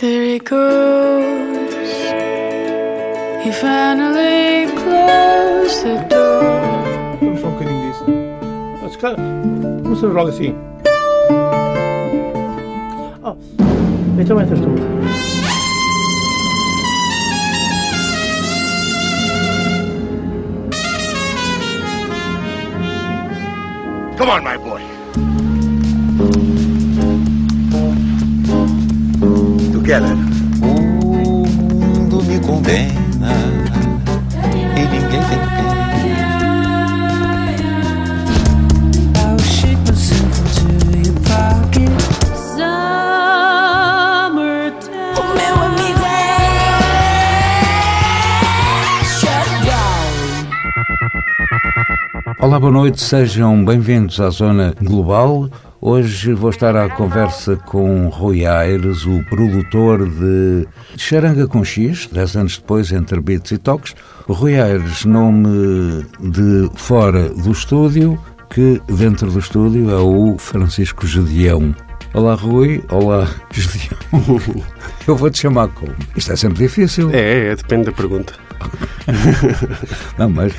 There he goes. He finally closed the door. Vamos só um bocadinho disso. Mas, cara, começamos logo assim. Oh, então entras tu. Come on, my boy. Together. O mundo me condena e ninguém tem pena. I'll shake myself into your pocket. Summertime. O meu amigo é. Olá, boa noite, sejam bem-vindos à Zona Global. Hoje vou estar à conversa com Rui Aires, o produtor de Charanga com X, 10 anos depois, entre beats e toques. Rui Aires, nome de fora do estúdio, que dentro do estúdio é o Francisco Gedeão. Olá, Rui. Olá, Gedeão. Eu vou-te chamar como? Isto é sempre difícil. É, é, depende da pergunta. Não, mas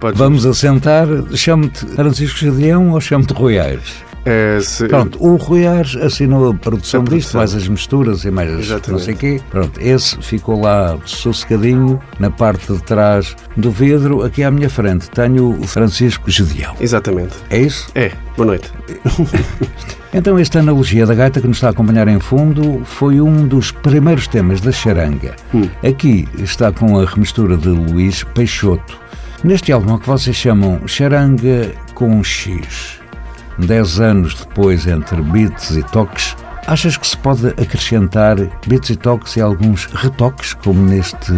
Podes, vamos assentar. Chamo-te Francisco Gedeão ou chamo-te Rui Aires? É, se- Pronto, o Rui Aires assinou a produção A disto, produção. mais as misturas e mais Exatamente. não sei o quê. Pronto, esse ficou lá sossegadinho, na parte de trás do vidro. Aqui à minha frente tenho o Francisco Gedeão. Exatamente. É isso? É, boa noite. Então, esta analogia da gaita que nos está a acompanhar em fundo foi um dos primeiros temas da charanga. Hum. Aqui está com a remistura de Luís Peixoto. Neste álbum que vocês chamam Charanga com X, dez anos depois entre beats e toques, achas que se pode acrescentar beats e toques e alguns retoques, como neste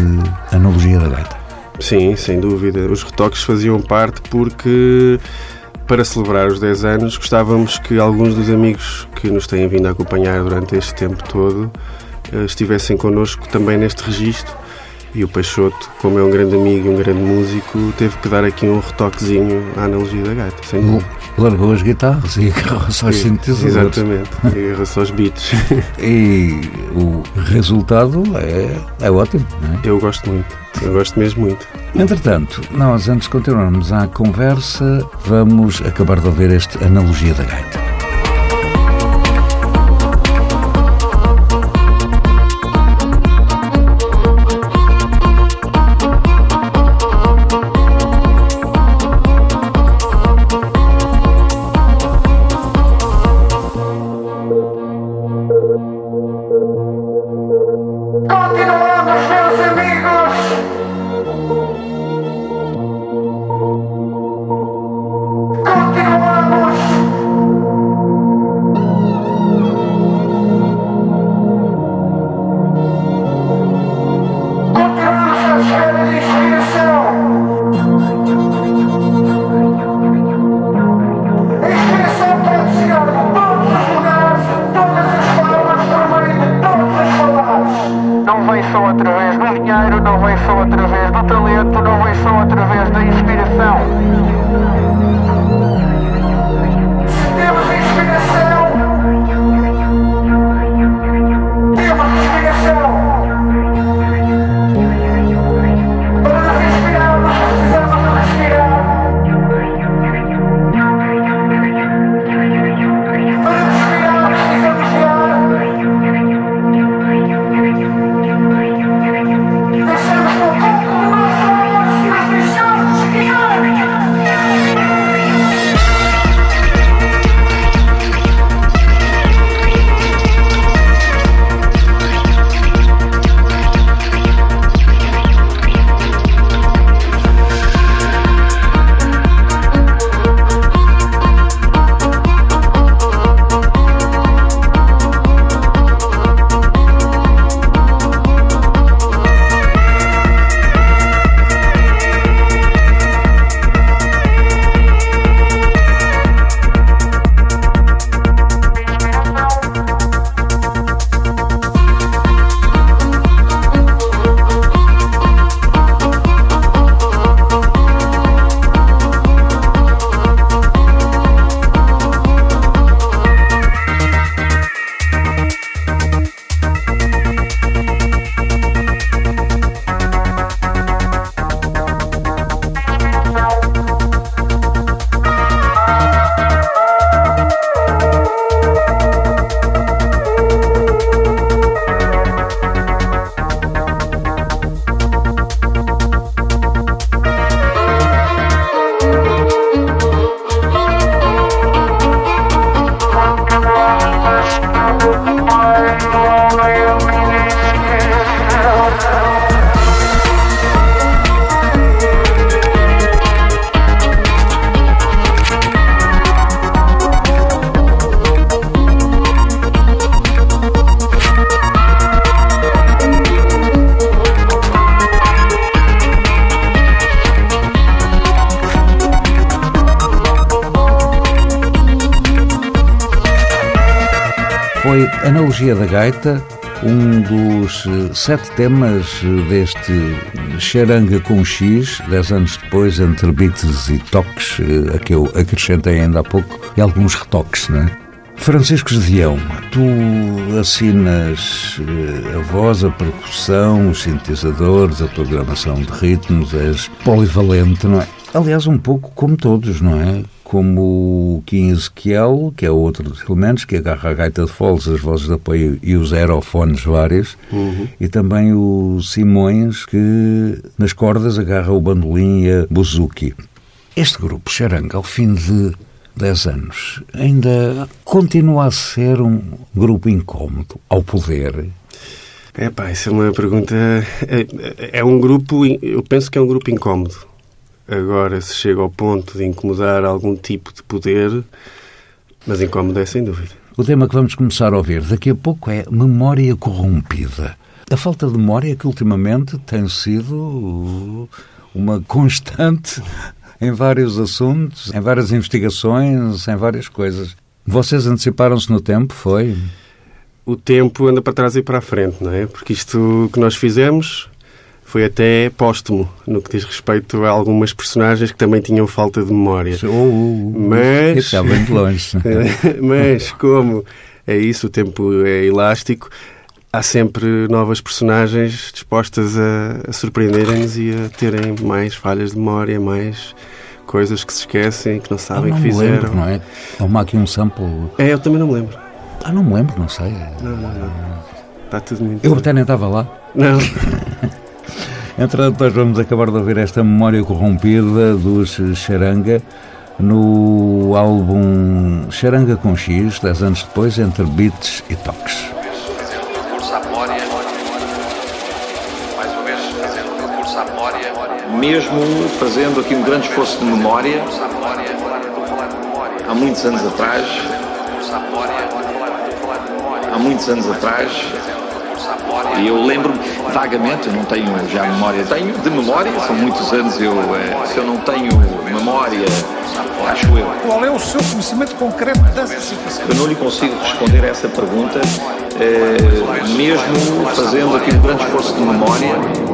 analogia da gaita? Sim, sem dúvida. Os retoques faziam parte porque, para celebrar os 10 anos, gostávamos que alguns dos amigos que nos têm vindo a acompanhar durante este tempo todo eh, estivessem connosco também neste registro. E o Peixoto, como é um grande amigo e um grande músico, teve que dar aqui um retoquezinho à analogia da gaita, sem dúvida. Largou as guitarras e agarrou-se aos sintetizadores. Exatamente. E agarrou-se aos beats. E o resultado é, é ótimo, não é? Eu gosto muito. Eu gosto mesmo muito. Entretanto, nós antes de continuarmos a conversa, vamos acabar de ouvir este Analogia da Gaita. Analogia da Gaita, um dos eh, sete temas eh, deste Charanga com X, dez anos depois, entre beats e toques, eh, a que eu acrescentei ainda há pouco, e alguns retoques, não é? Francisco Gedeão, tu assinas a voz, a percussão, os sintetizadores, a programação de ritmos, és polivalente, não é? Aliás, um pouco como todos, não é? Como o Kim Ezequiel, que é outro dos elementos, que agarra a gaita de foles, as vozes de apoio e os aerofones vários, e também o Simões, que nas cordas agarra o bandolim e a buzuki. Este grupo, Charanga, ao fim de 10 anos, ainda continua a ser um grupo incómodo ao poder. É pá, isso é uma pergunta. É, é um grupo, eu penso que é um grupo incómodo. Agora, se chega ao ponto de incomodar algum tipo de poder, mas incómodo é sem dúvida. O tema que vamos começar a ouvir daqui a pouco é Memória Corrompida. A falta de memória que ultimamente tem sido uma constante em vários assuntos, em várias investigações, em várias coisas. Vocês anteciparam-se no tempo, foi? O tempo anda para trás e para a frente, não é? Porque isto que nós fizemos foi até póstumo, no que diz respeito a algumas personagens que também tinham falta de memória. Oh, Mas- Está bem de longe. Mas como é isso, o tempo é elástico, há sempre novas personagens dispostas a, a surpreenderem-nos e a terem mais falhas de memória, mais coisas que se esquecem, que não sabem não que fizeram. lembro, não é? Há aqui um sample. É, eu também não me lembro. Ah, não me lembro, não sei. Não, não, não. Está tudo muito. Eu até nem estava lá. Não. Entretanto, nós vamos acabar de ouvir esta memória corrompida dos Charanga no álbum Charanga com X, 10 anos depois, entre beats e toques. fazendo recurso à memória, mais uma vez fazendo recurso à memória, mesmo fazendo aqui um grande esforço de memória, há muitos anos atrás, há muitos anos atrás, e eu lembro-me vagamente, eu não tenho já memória, tenho de memória, são muitos anos, eu, eh, se eu não tenho memória, acho eu. Qual é o seu conhecimento concreto dessa situação? Eu não lhe consigo responder a essa pergunta, eh, mesmo fazendo aqui um grande esforço de memória.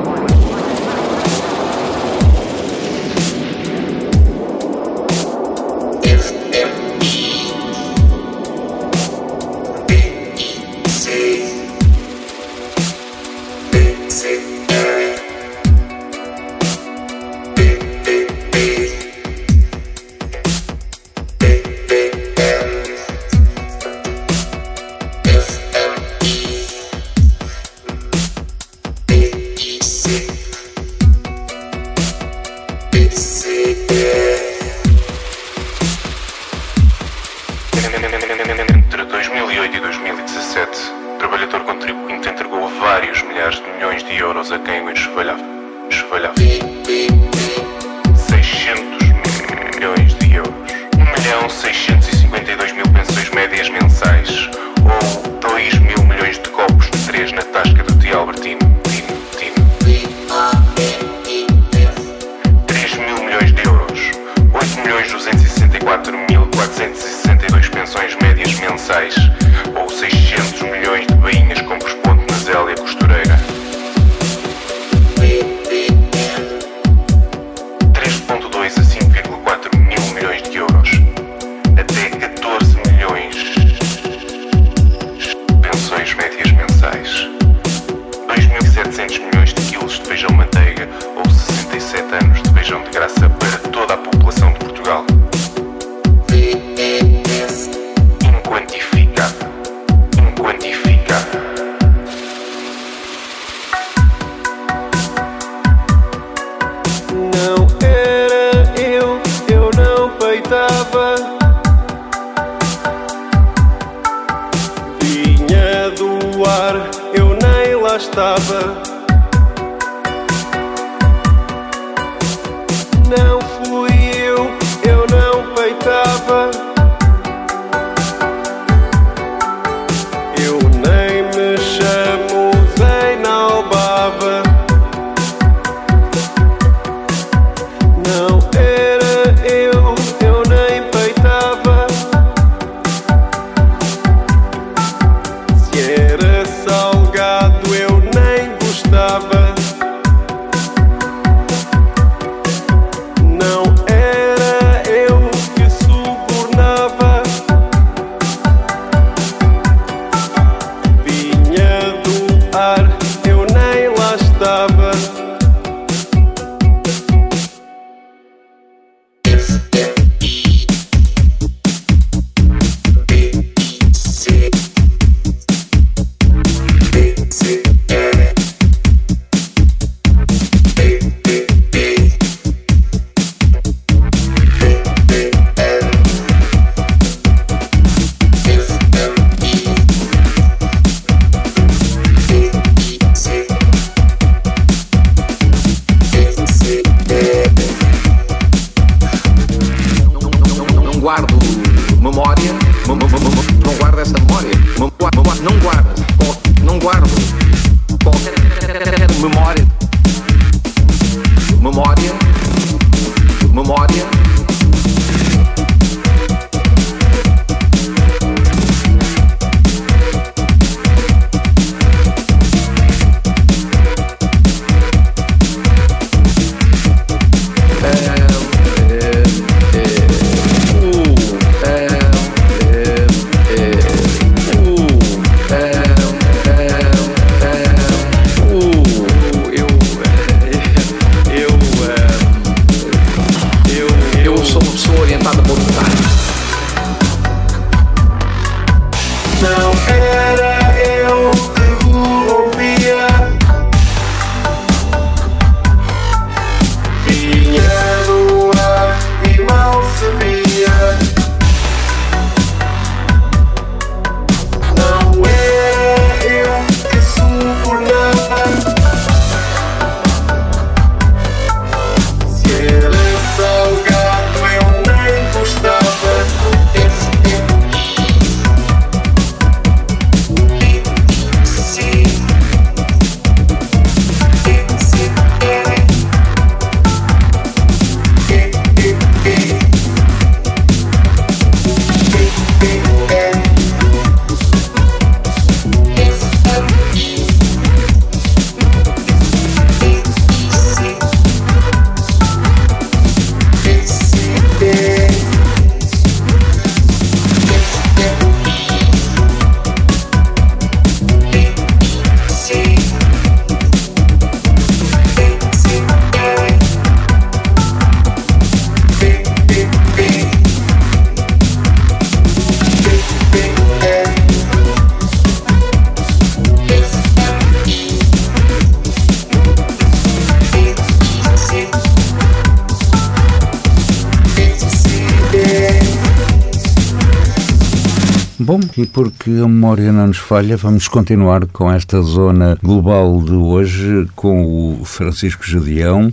Bom, e porque a memória não nos falha, vamos continuar com esta zona global de hoje com o Francisco Judião,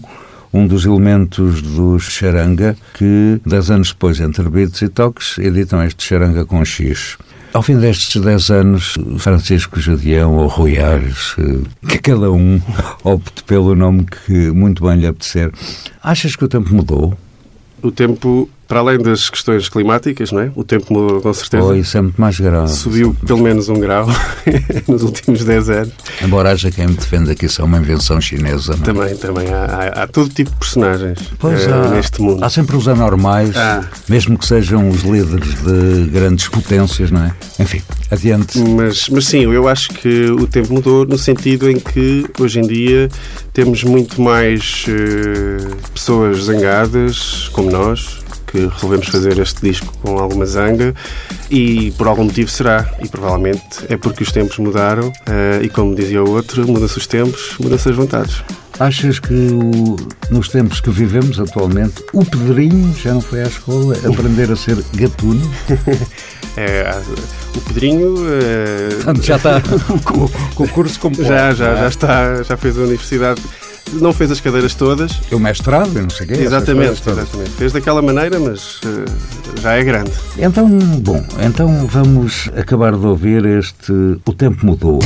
um dos elementos do Charanga, que, dez anos depois, entre beats e toques, editam este Charanga com X. Ao fim destes 10 anos, Francisco Judião ou Rui Ares, eh, que cada um opte pelo nome que muito bem lhe apetecer, achas que o tempo mudou? O tempo, para além das questões climáticas, não é? O tempo mudou com certeza. Ou isso é muito mais grave? Subiu pelo menos um grau nos últimos 10 anos. Embora haja quem me defenda que isso é uma invenção chinesa, não é? Também, também. Há, há- há todo tipo de personagens Pois eh, há, neste mundo. há sempre os anormais, Ah. mesmo que sejam os líderes de grandes potências, não é? Enfim, adiante. Mas, mas sim, eu acho que o tempo mudou no sentido em que hoje em dia temos muito mais eh, pessoas zangadas, como nós, que resolvemos fazer este disco com alguma zanga e por algum motivo será. E provavelmente é porque os tempos mudaram eh, e, como dizia o outro, muda-se os tempos, muda-se as vontades. Achas que o- nos tempos que vivemos atualmente, o Pedrinho já não foi à escola aprender a ser gatuno? É, o Pedrinho Portanto, já está com, com o curso completo. já, já, é? já está, já fez a universidade. Não fez as cadeiras todas. O mestrado, não sei o quê. Exatamente, exatamente. Fez daquela maneira, mas eh, já é grande. Então, bom, então vamos acabar de ouvir este O Tempo Mudou.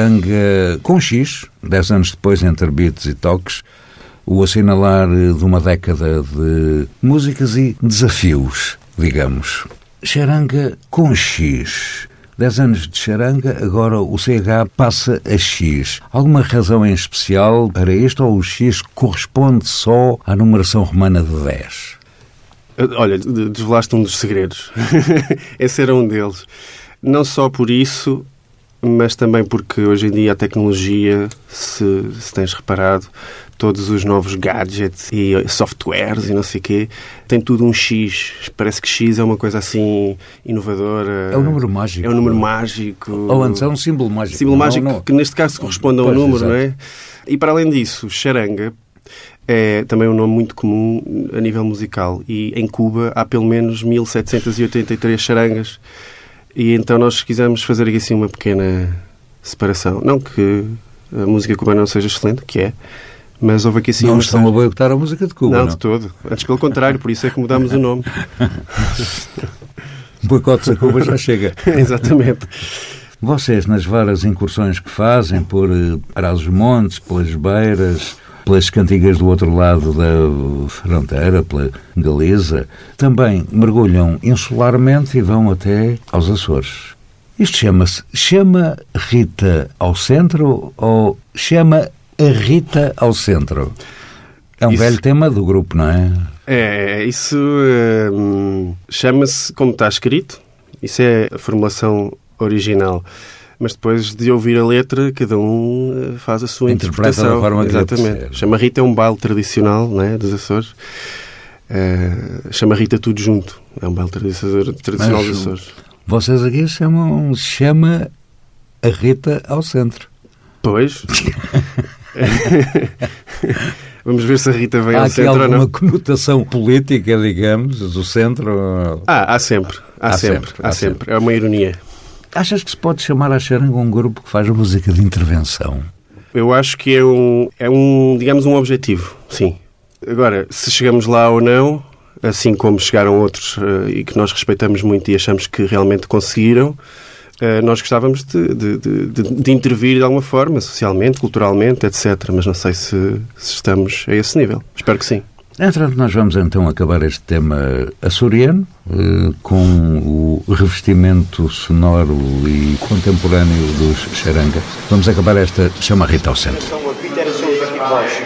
Charanga com X, 10 anos depois, entre beats e toques, o assinalar de uma década de músicas e desafios, digamos. Charanga com X. 10 anos de charanga, agora o CH passa a X. Alguma razão em especial para isto ou o X corresponde só à numeração romana de 10? Olha, de- desvelaste um dos segredos. Esse era um deles. Não só por isso, mas também porque hoje em dia a tecnologia, se, se tens reparado, todos os novos gadgets e softwares e não sei o quê, tem tudo um X. Parece que X é uma coisa assim inovadora. É o número mágico. É o número mágico. Ou antes é um símbolo mágico. Símbolo Não, mágico não. que neste caso corresponde a um número, exato. não é? E para além disso, charanga é também um nome muito comum a nível musical. E em Cuba há pelo menos 1783 charangas. E então nós quisemos fazer aqui assim uma pequena separação. Não que a música cubana não seja excelente, que é, mas houve aqui assim não estão a boicotar a música de Cuba, não, não? de todo. Antes pelo contrário, por isso é que mudámos o nome. Boicotes a Cuba já chega. Exatamente. Vocês, nas várias incursões que fazem por eh, Trás-os-Montes, pelas beiras, pelas cantigas do outro lado da fronteira, pela Galiza, também mergulham insularmente e vão até aos Açores. Isto chama-se Chama Rita ao Centro ou Chama a Rita ao Centro? É um Isso- velho tema do grupo, não é? É, isso hum, chama-se como está escrito. Isso é a formulação original. Mas depois de ouvir a letra, cada um eh, faz a sua Interpreta da interpretação. forma que lhe Exatamente. Chama Rita é um baile tradicional né, dos Açores. Eh, chama Rita tudo junto. É um baile tradicional, Mas dos Açores. Vocês aqui chamam Chama a Rita ao Centro. Pois. Vamos ver se a Rita vem Há ao centro ou alguma não. conotação política, digamos, do centro? Ah, há sempre. Há, Há sempre. sempre, Há há sempre. É uma ironia. Achas que se pode chamar a Xaranga um grupo que faz música de intervenção? Eu acho que é um, é um, digamos, um objetivo, sim. Agora, se chegamos lá ou não, assim como chegaram outros eh, e que nós respeitamos muito e achamos que realmente conseguiram, eh, nós gostávamos de, de, de- de- de intervir de alguma forma, socialmente, culturalmente, etc. Mas não sei se, se estamos a esse nível. Espero que sim. Entretanto, nós vamos então acabar este tema açoriano eh, com o revestimento sonoro e contemporâneo dos Xaranga. Vamos acabar esta Chama a Rita ao Centro. Então, a pita era sempre aqui debaixo.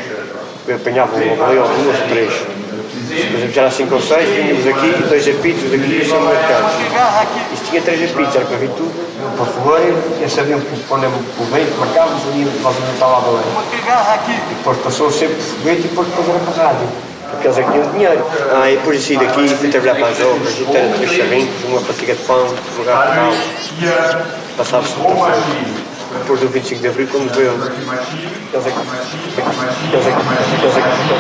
Eu apanhava uma boia ou duas, três. Por exemplo, já era cinco ou seis, vínhamos aqui, dois apitos daqui e sempre marcados. Isto tinha três apitos, era para vir tudo. Para o fogueiro, eles sabiam que quando o vento marcávamos, o dia nós não estava a boia. E depois passou sempre por foguete e depois depois era para a rádio. Porque eles é que tinham dinheiro. Ah, e depois de sair daqui, fui trabalhar para as obras, e era três charrinhos, uma paciga de pão, lugar de pão. Passava-se muita fome. Depois do 25 de Abril, quando veio, eles é que... Eles é que... Eles é que... Eles é que...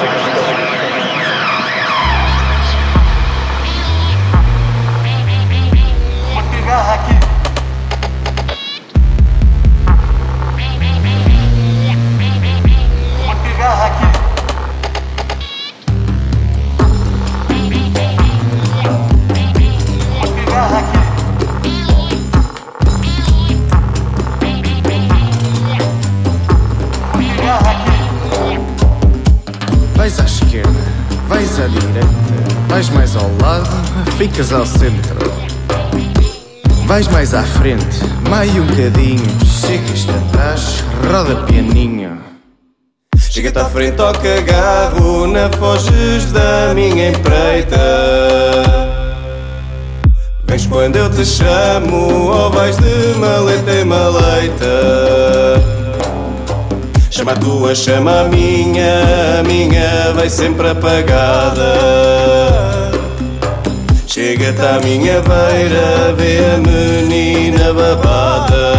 Vais ficas ao centro. Vais mais à frente, mais um bocadinho, chegas atrás, roda pianinho. Chega-te à frente ao cagarro, não foges da minha empreita. Vens quando eu te chamo, ou vais de maleta em maleta. Chama a tua, chama a minha, a minha vai sempre apagada. Chega-te à minha beira, vê a menina babada.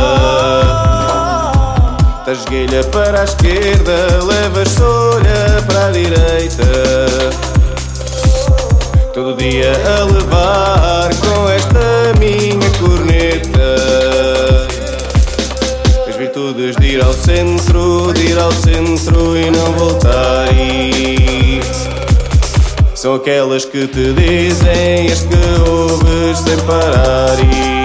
Tasgueira para a esquerda, levas solha para a direita. Todo dia a levar aquelas que te dizem as que ouves sem parar. E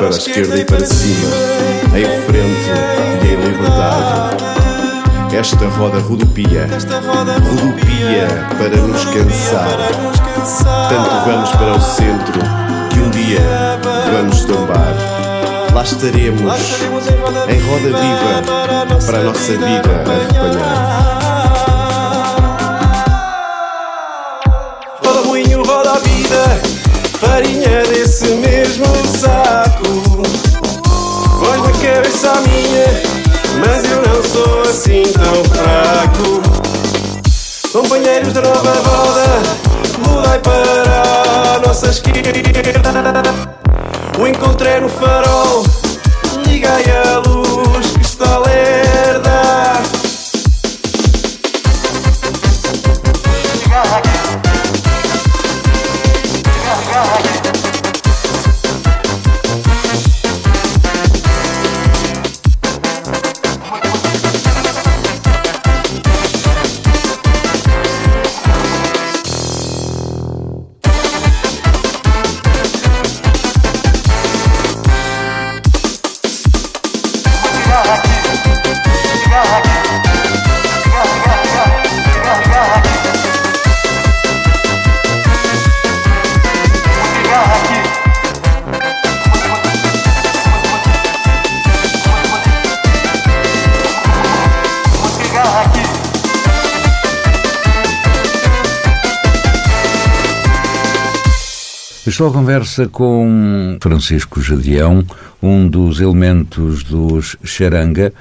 Para a esquerda e para cima, em frente e em liberdade. esta roda rodopia. Rodopia para nos cansar. Tanto vamos para o centro que um dia vamos tombar. Lá estaremos em roda viva para a nossa vida a repanhar. Roda moinho, roda a vida, farinha desse mesmo minha, mas eu não sou assim tão fraco. Companheiros da nova roda, mudai para a nossa esquerda. O encontrei no farol, ligai a luz que está lerda. Estou à conversa com Francisco Jadião, um dos elementos dos Xaranga,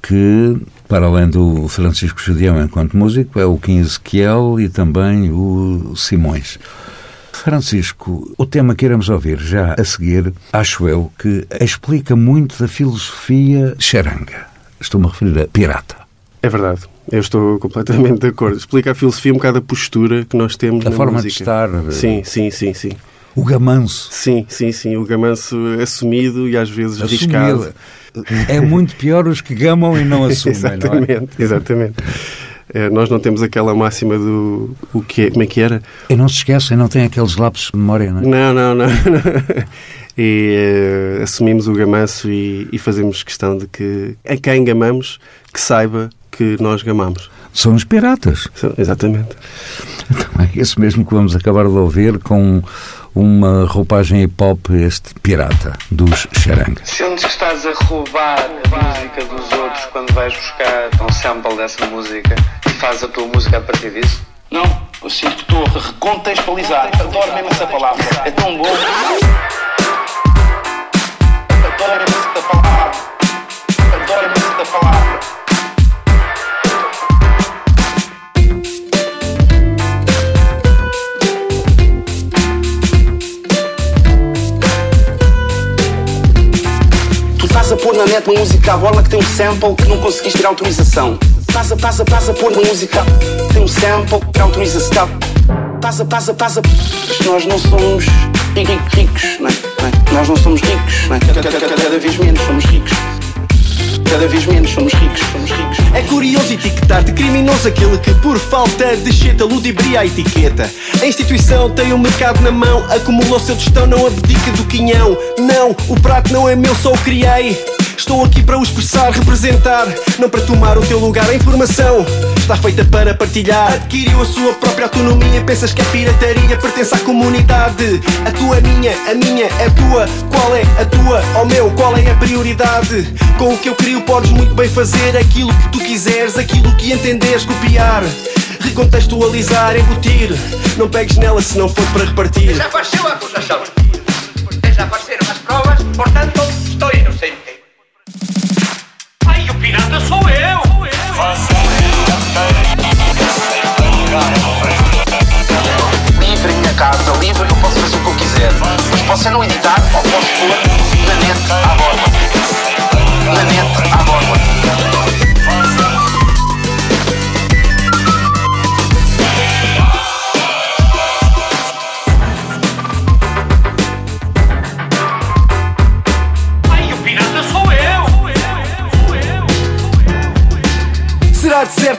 que, para além do Francisco Jadião enquanto músico, é o Kim Ezequiel e também o Simões. Francisco, o tema que iremos ouvir já a seguir, acho eu, que explica muito da filosofia Xaranga. Estou-me a referir a pirata. É verdade. Eu estou completamente de acordo. Explica a filosofia um bocado a postura que nós temos A na forma de estar. Sim, sim, sim, sim. O gamanço. Sim, sim, sim. O gamanço assumido e às vezes riscado. Assumido. É muito pior os que gamam e não assumem, não é? exatamente, exatamente. É, nós não temos aquela máxima do o que é, como é que era? E não se esquecem, não têm aqueles lapsos de memória, não é? Não, não, não. e eh, assumimos o gamanço e, e fazemos questão de que a quem gamamos que saiba que nós gamamos. São os piratas. São- Exatamente. Então, é isso mesmo que vamos acabar de ouvir com uma roupagem hip hop, este pirata dos Xaranga. Sentes que estás a roubar a música dos outros quando vais buscar um sample dessa música e fazes a tua música a partir disso? Não, eu sinto que estou a recontextualizar. Adoro mesmo essa palavra. É tão bom. Adoro mesmo essa palavra. Adoro mesmo essa palavra. Pôr na net uma música à bola que tem um sample que não conseguiste ter autorização. Estás a, estás a, estás a pôr uma música tem um sample que autorização. Estás a, estás a, estás a. Nós não somos ri- ri- ricos, não é? Não é? Nós não somos ricos, não é? Cada vez menos somos ricos. Cada vez menos somos ricos, somos ricos. É curioso etiquetar de criminoso aquele que, por falta de cheta, ludibria a etiqueta. A instituição tem o mercado na mão, acumulou seu tostão, não abdica do quinhão. Não, o prato não é meu, só o criei. Estou aqui para o expressar, representar, não para tomar o teu lugar. A informação está feita para partilhar. Adquiriu a sua própria autonomia. Pensas que a pirataria pertence à comunidade. A tua é minha, a minha é tua. Qual é a tua? Ó meu, qual é a prioridade? Com o que eu crio, podes muito bem fazer aquilo que tu quiseres, aquilo que entenderes, copiar. Recontextualizar, embutir. Não pegues nela se não for para repartir. Já apareceu a acusação. Desapareceram as provas, portanto, estou inocente. Ai, o pirata sou eu! Livre minha casa, livre, eu posso fazer o que eu quiser. Mas posso não editar ou posso pôr na net à borda.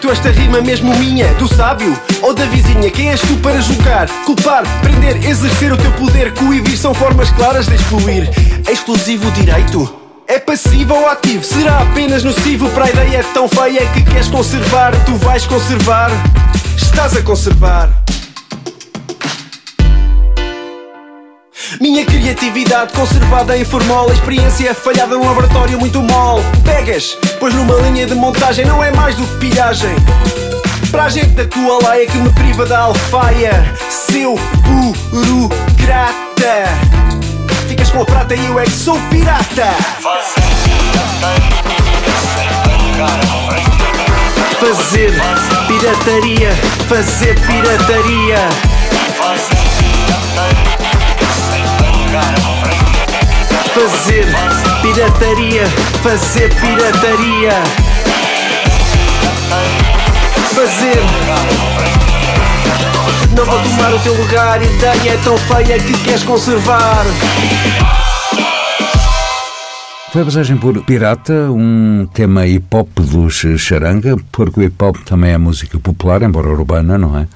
Certo esta rima mesmo minha, do sábio ou da vizinha? Quem és tu para julgar, culpar, prender, exercer o teu poder, coibir? São formas claras de excluir. É exclusivo direito? É passivo ou ativo? Será apenas nocivo para a ideia tão feia que queres conservar? Tu vais conservar? Estás a conservar? Minha criatividade conservada em formol experiência falhada num laboratório muito mole Pegas, pois numa linha de montagem não é mais do que pilhagem Para a gente da tua laia que me priva da alfaia Seu burocrata Ficas com a prata e eu é que sou pirata. Fazer pirataria, fazer pirataria. Fazer pirataria, fazer pirataria. Fazer Não vou tomar o teu lugar, ideia é tão feia que queres conservar Foi a passagem por Pirata, um tema hip-hop dos Charanga, porque o hip-hop também é música popular, embora urbana, não é?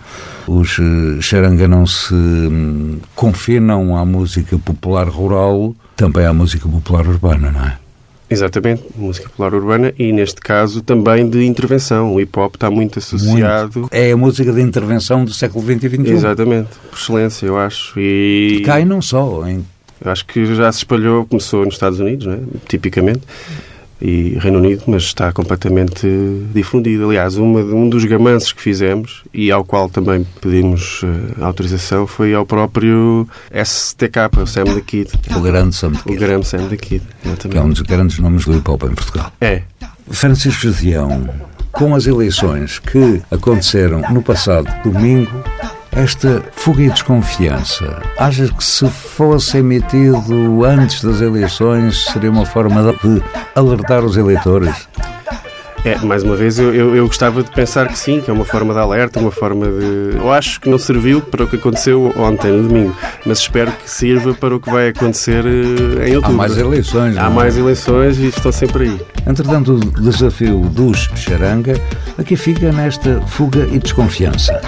Os Charanga não se hum, confinam à música popular rural, também à música popular urbana, não é? Exatamente, música popular urbana e, neste caso, também de intervenção. O hip-hop está muito associado. Muito. É a música de intervenção do século XX e XXI. Exatamente, por excelência, eu acho. E Cá e não só, em Eu acho que já se espalhou, começou nos Estados Unidos, não é? tipicamente, e Reino Unido, mas está completamente difundido. Aliás, uma, um dos gamanços que fizemos, e ao qual também pedimos uh, autorização, foi ao próprio STK, o Sam the Kid. O grande Sam the O grande Sam the Kid, que é um dos grandes nomes do hip-hop em Portugal. É. Francisco Judião, com as eleições que aconteceram no passado domingo, esta fuga e desconfiança, achas que se fosse emitido antes das eleições seria uma forma de alertar os eleitores? É, mais uma vez, eu, eu, eu gostava de pensar que sim, que é uma forma de alerta, uma forma de. Eu acho que não serviu para o que aconteceu ontem, no domingo, mas espero que sirva para o que vai acontecer eh, em outubro. Há mais eleições, Há não é? mais eleições e estão sempre aí. Entretanto, o desafio dos Charanga aqui fica nesta fuga e desconfiança.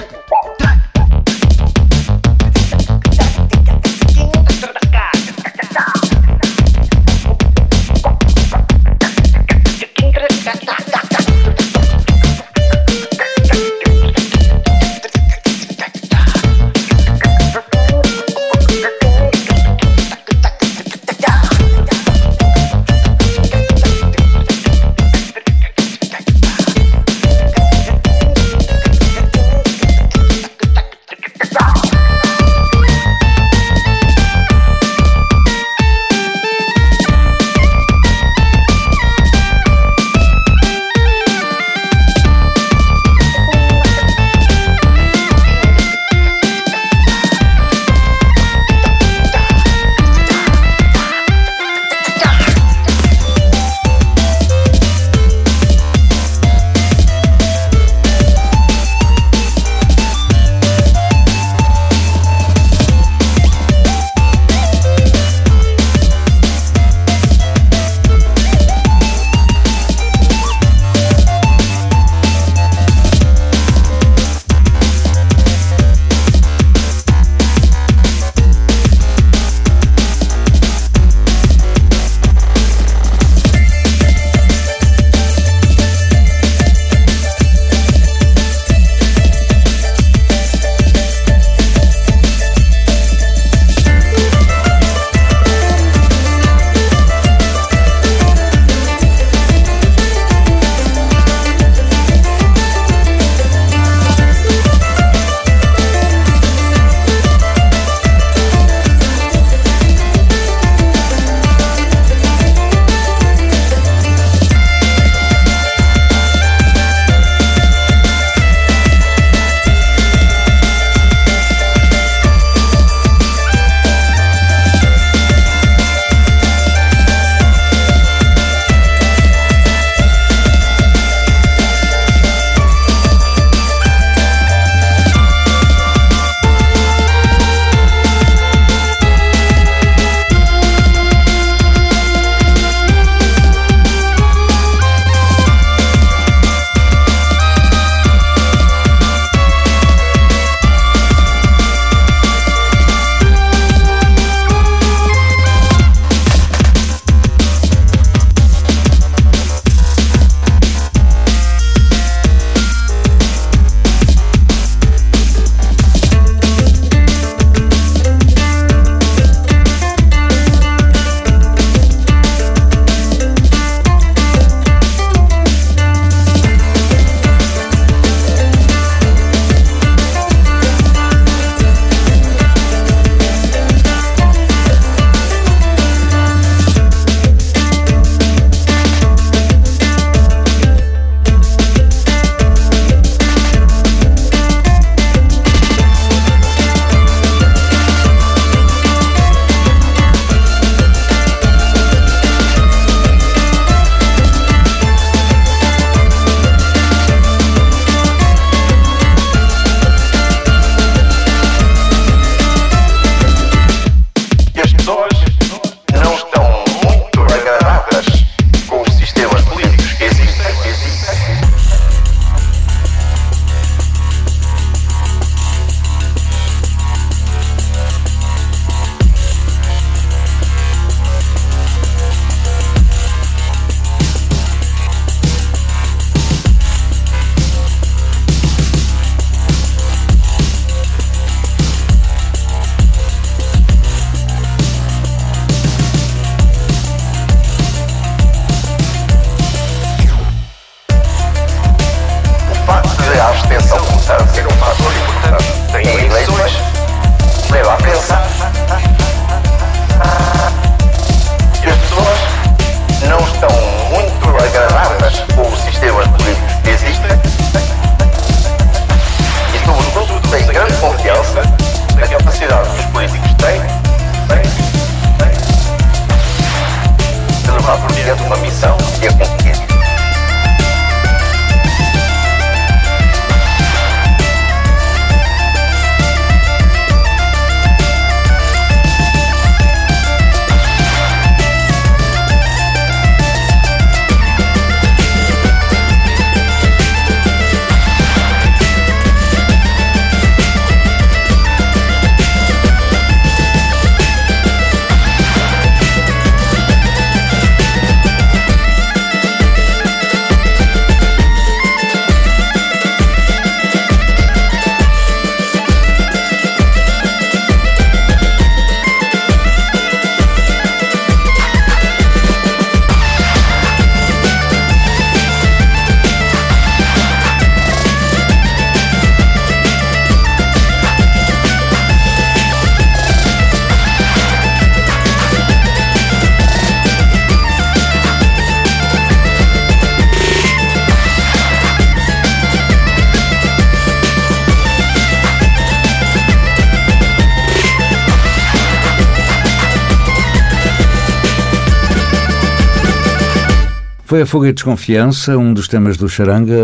Foi a Fuga e Desconfiança, um dos temas do Charanga,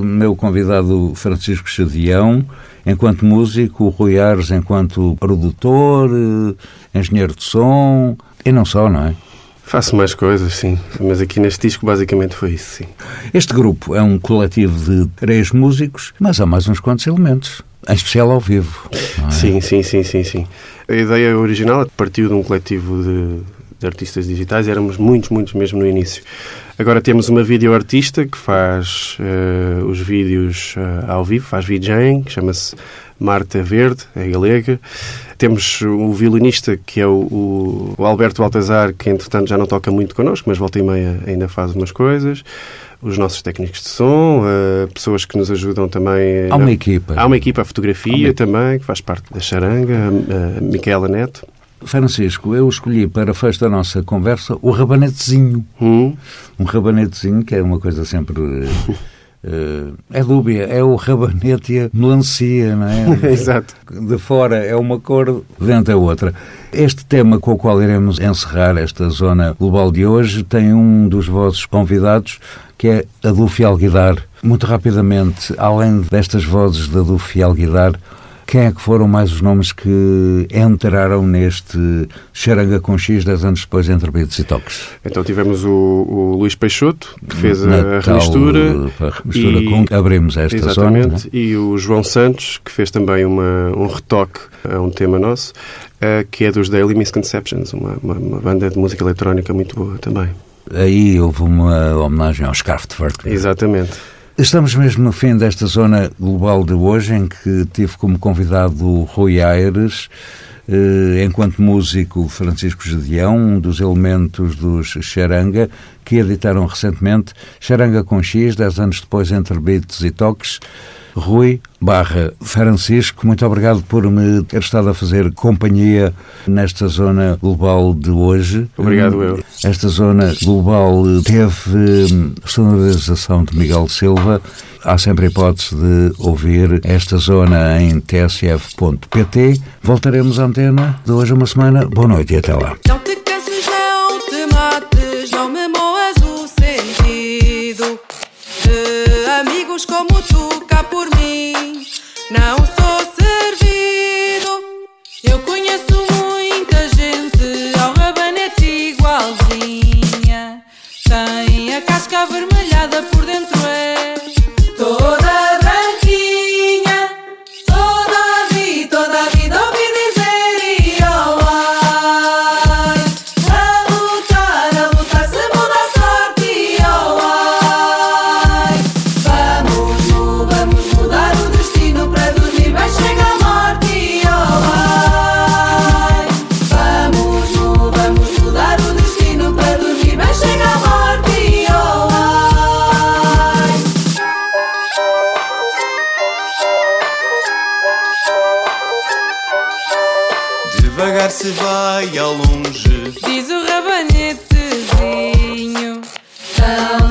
meu convidado Francisco Chadião, enquanto músico, Rui Ares enquanto produtor, eh, engenheiro de som, e não só, não é? Faço mais coisas, sim. Mas aqui neste disco basicamente foi isso, sim. Este grupo é um coletivo de três músicos, mas há mais uns quantos elementos, em especial ao vivo. é? Sim, sim, sim, sim, sim. A ideia original partiu de um coletivo de, de artistas digitais, éramos muitos, muitos mesmo no início. Agora temos uma videoartista que faz eh, os vídeos eh, ao vivo, faz VJing, que chama-se Marta Verde, é galega. Temos o violinista, que é o, o- Alberto Baltazar, que entretanto já não toca muito connosco, mas volta e meia ainda faz umas coisas. Os nossos técnicos de som, eh, pessoas que nos ajudam também. Há uma equipa. Há uma equipa, a fotografia uma- também, que faz parte da charanga, a, a Micaela Neto. Francisco, eu escolhi para fecho da nossa conversa o rabanetezinho. Hum. Um rabanetezinho, que é uma coisa sempre. eh, é dúbia, é o rabanete e a melancia, não é? Exato. De fora é uma cor, de dentro é outra. Este tema com o qual iremos encerrar esta zona global de hoje tem um dos vossos convidados, que é Adolfo Alguidar. Muito rapidamente, além destas vozes de Adolfo Alguidar, quem é que foram mais os nomes que entraram neste Charanga com X 10 anos depois entre beats e toques? Então tivemos o, o Luís Peixoto, que fez a, tal, remistura. a remistura com que abrimos esta Exatamente. zona, E o João Santos, que fez também uma, um retoque a um tema nosso, eh, que é dos Daily Misconceptions, uma, uma, uma banda de música eletrónica muito boa também. Aí houve uma homenagem ao Scarftwerk. Exatamente. Estamos mesmo no fim desta zona global de hoje, em que tive como convidado o Rui Aires, eh, enquanto músico Francisco Gedeão, um dos elementos dos Charanga, que editaram recentemente Charanga com X, 10 anos depois entre beats e toques. Rui barra Francisco, muito obrigado por me ter estado a fazer companhia nesta zona global de hoje. Obrigado, eu. Esta zona global teve hum, sonorização de Miguel Silva. Há sempre a hipótese de ouvir esta zona em tsf.pt. Voltaremos à antena de hoje a uma semana. Boa noite e até lá. Mim, não Devagar se vai ao longe. Diz o rabanetezinho Tão